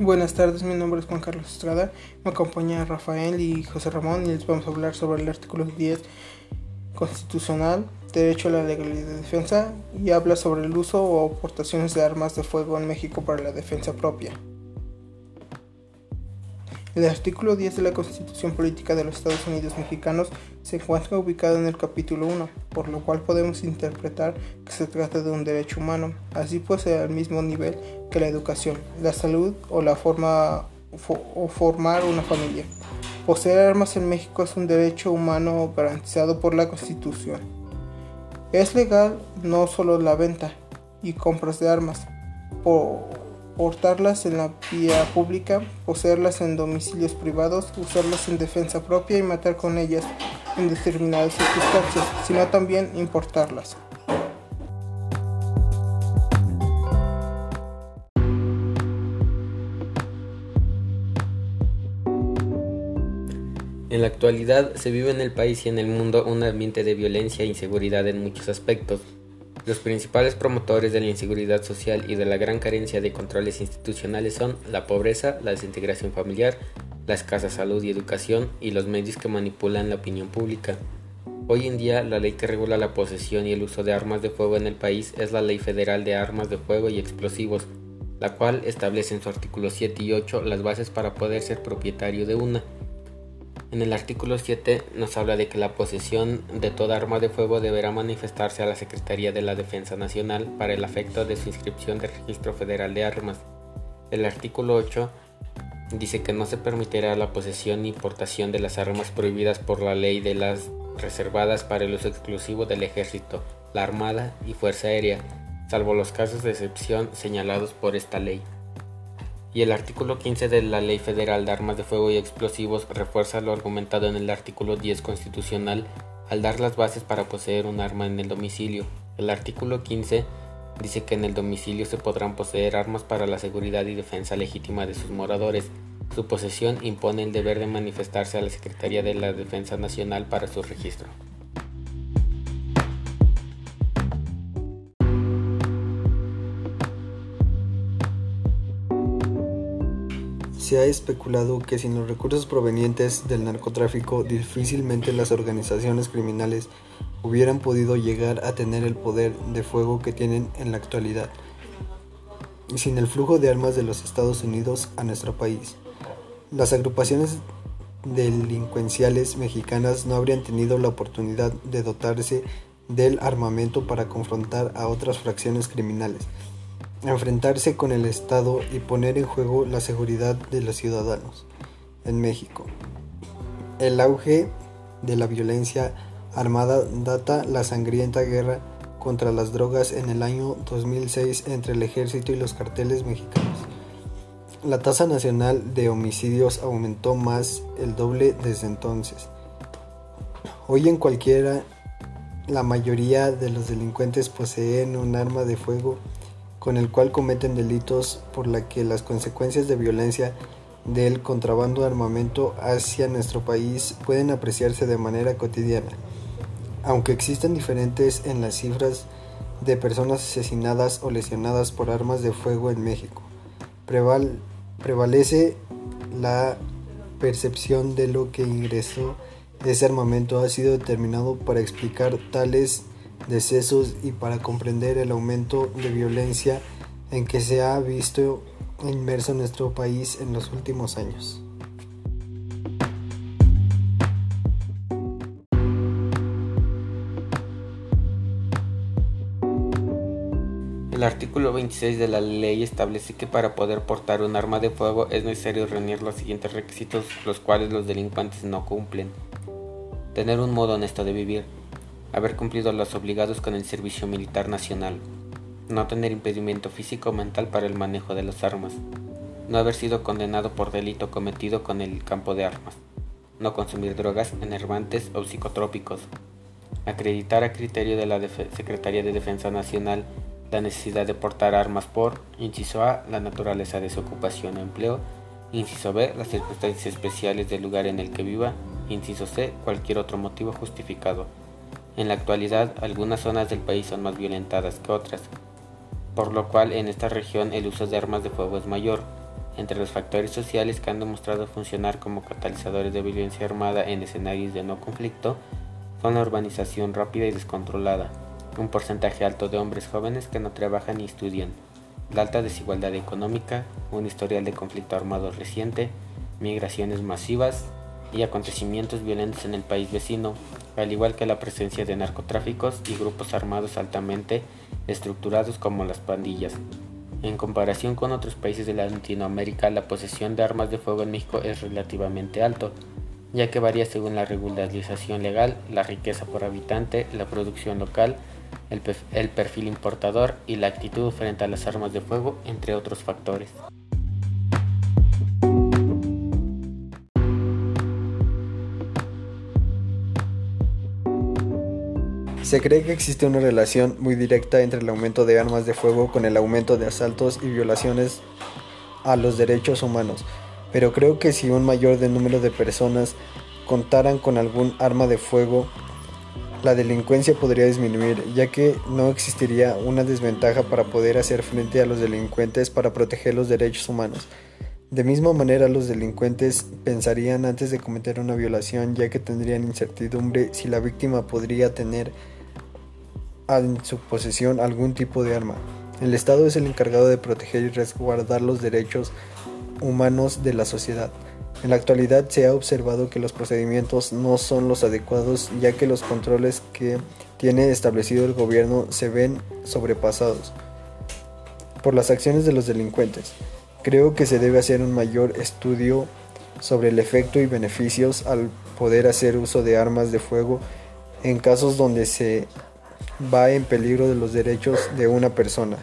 Buenas tardes, mi nombre es Juan Carlos Estrada, me acompaña Rafael y José Ramón y les vamos a hablar sobre el artículo 10 constitucional, derecho a la legalidad de defensa y habla sobre el uso o aportaciones de armas de fuego en México para la defensa propia. El artículo 10 de la Constitución Política de los Estados Unidos Mexicanos se encuentra ubicado en el capítulo 1, por lo cual podemos interpretar que se trata de un derecho humano, así pues al mismo nivel que la educación, la salud o la forma o formar una familia. Poseer armas en México es un derecho humano garantizado por la Constitución. Es legal no solo la venta y compras de armas, por portarlas en la vía pública, poseerlas en domicilios privados, usarlas en defensa propia y matar con ellas en determinadas circunstancias, sino también importarlas. En la actualidad se vive en el país y en el mundo un ambiente de violencia e inseguridad en muchos aspectos, los principales promotores de la inseguridad social y de la gran carencia de controles institucionales son la pobreza, la desintegración familiar, la escasa salud y educación y los medios que manipulan la opinión pública. Hoy en día la ley que regula la posesión y el uso de armas de fuego en el país es la Ley Federal de Armas de Fuego y Explosivos, la cual establece en su artículo 7 y 8 las bases para poder ser propietario de una. En el artículo 7 nos habla de que la posesión de toda arma de fuego deberá manifestarse a la Secretaría de la Defensa Nacional para el afecto de su inscripción de Registro Federal de Armas. El artículo 8 dice que no se permitirá la posesión ni importación de las armas prohibidas por la ley de las reservadas para el uso exclusivo del ejército, la armada y fuerza aérea, salvo los casos de excepción señalados por esta ley y el artículo 15 de la Ley Federal de Armas de Fuego y Explosivos refuerza lo argumentado en el artículo 10 constitucional al dar las bases para poseer un arma en el domicilio. El artículo 15 dice que en el domicilio se podrán poseer armas para la seguridad y defensa legítima de sus moradores. Su posesión impone el deber de manifestarse a la Secretaría de la Defensa Nacional para su registro. Se ha especulado que sin los recursos provenientes del narcotráfico difícilmente las organizaciones criminales hubieran podido llegar a tener el poder de fuego que tienen en la actualidad, y sin el flujo de armas de los Estados Unidos a nuestro país. Las agrupaciones delincuenciales mexicanas no habrían tenido la oportunidad de dotarse del armamento para confrontar a otras fracciones criminales enfrentarse con el Estado y poner en juego la seguridad de los ciudadanos en México. El auge de la violencia armada data la sangrienta guerra contra las drogas en el año 2006 entre el ejército y los carteles mexicanos. La tasa nacional de homicidios aumentó más el doble desde entonces. Hoy en cualquiera, la mayoría de los delincuentes poseen un arma de fuego con el cual cometen delitos por la que las consecuencias de violencia del contrabando de armamento hacia nuestro país pueden apreciarse de manera cotidiana. Aunque existen diferentes en las cifras de personas asesinadas o lesionadas por armas de fuego en México, prevalece la percepción de lo que ingresó ese armamento ha sido determinado para explicar tales decesos y para comprender el aumento de violencia en que se ha visto inmerso nuestro país en los últimos años. El artículo 26 de la ley establece que para poder portar un arma de fuego es necesario reunir los siguientes requisitos, los cuales los delincuentes no cumplen. Tener un modo honesto de vivir, haber cumplido los obligados con el servicio militar nacional, no tener impedimento físico o mental para el manejo de las armas, no haber sido condenado por delito cometido con el campo de armas, no consumir drogas, enervantes o psicotrópicos, acreditar a criterio de la Secretaría de Defensa Nacional la necesidad de portar armas por, inciso A, la naturaleza de su ocupación o empleo, inciso B, las circunstancias especiales del lugar en el que viva, inciso C, cualquier otro motivo justificado. En la actualidad, algunas zonas del país son más violentadas que otras, por lo cual en esta región el uso de armas de fuego es mayor. entre los factores sociales que han demostrado funcionar como catalizadores de violencia armada en escenarios de no conflicto son la urbanización rápida y descontrolada, un porcentaje alto de hombres jóvenes que no trabajan ni estudian, la alta desigualdad económica, un historial de conflicto armado reciente, migraciones masivas y acontecimientos violentos en el país vecino, al igual que la presencia de narcotráficos y grupos armados altamente estructurados como las pandillas. En comparación con otros países de Latinoamérica, la posesión de armas de fuego en México es relativamente alto, ya que varía según la regularización legal, la riqueza por habitante, la producción local, el, perfil importador y la actitud frente a las armas de fuego, entre otros factores. Se cree que existe una relación muy directa entre el aumento de armas de fuego con el aumento de asaltos y violaciones a los derechos humanos, pero creo que si un mayor número de personas contaran con algún arma de fuego, la delincuencia podría disminuir, ya que no existiría una desventaja para poder hacer frente a los delincuentes para proteger los derechos humanos. De misma manera, los delincuentes pensarían antes de cometer una violación, ya que tendrían incertidumbre si la víctima podría tener en su posesión algún tipo de arma. El Estado es el encargado de proteger y resguardar los derechos humanos de la sociedad. En la actualidad se ha observado que los procedimientos no son los adecuados ya que los controles que tiene establecido el gobierno se ven sobrepasados por las acciones de los delincuentes. Creo que se debe hacer un mayor estudio sobre el efecto y beneficios al poder hacer uso de armas de fuego en casos donde se va en peligro de los derechos de una persona.